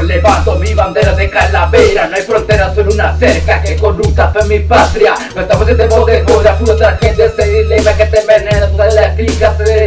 levanto mi bandera de calavera No hay frontera, solo una cerca que corrupta fue mi patria. No estamos en tiempo de joda, pura gente se dilema que te envenena Toda la clica se de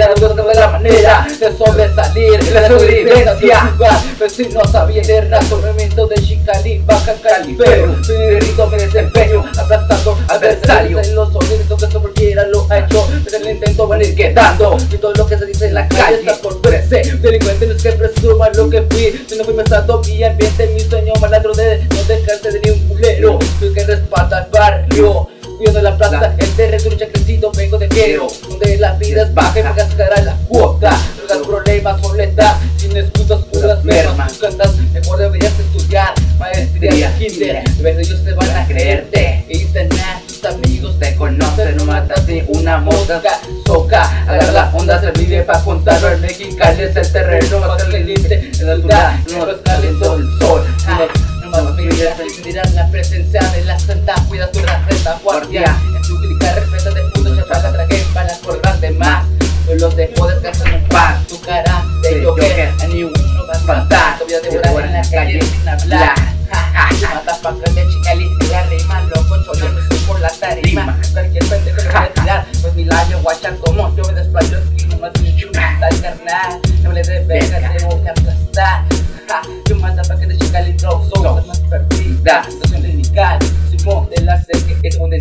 la manera de sobresalir La sobrevivencia. Vecinos sabía de movimiento de Chicali, Baja California Soy mi desempeño, aplastando adversarios. En los sonidos que cualquiera lo ha hecho. Pero el intento van a ir quedando. Y todo lo que se dice en la calle está por verse Delincuente no es que presuma lo que fui. Si no fui pensando mi ambiente, mi sueño malandro de no dejarse de ni un culero Soy que respalda al barrio Cuido de la plaza, el terreno ha crecido, vengo de quiero. Donde la vida es baja. y me gastará la cuota. Drogas, problemas, boletas, sin excusas, puras mermas. cantas, mejor deberías estudiar Maestría, kinder, de ellos te van a creerte. Y ah, tus amigos te conocen. No matas ni una mosca, toca agarrar la onda, servirle para contarlo al mexicanes el terreno, más que dice en la duda, no calentó el sol. No miras, miras la presencia de las santas, cuida tu receta, guardia. En tu clica, respeta de punto, se pasa traje para acordar de más. No los dejo descansar en paz, tu cara de Joker, a ni uno va a espantar. Te voy en la calle sin hablar. Matas pa' de chicali, la rima, loco, chocando por la tarima. Cualquier pendejo que me tirar, pues mi labio guachan Yo mandaba que de chica le drop, soy más perdida. Estación lirical, Simón de la C, que es donde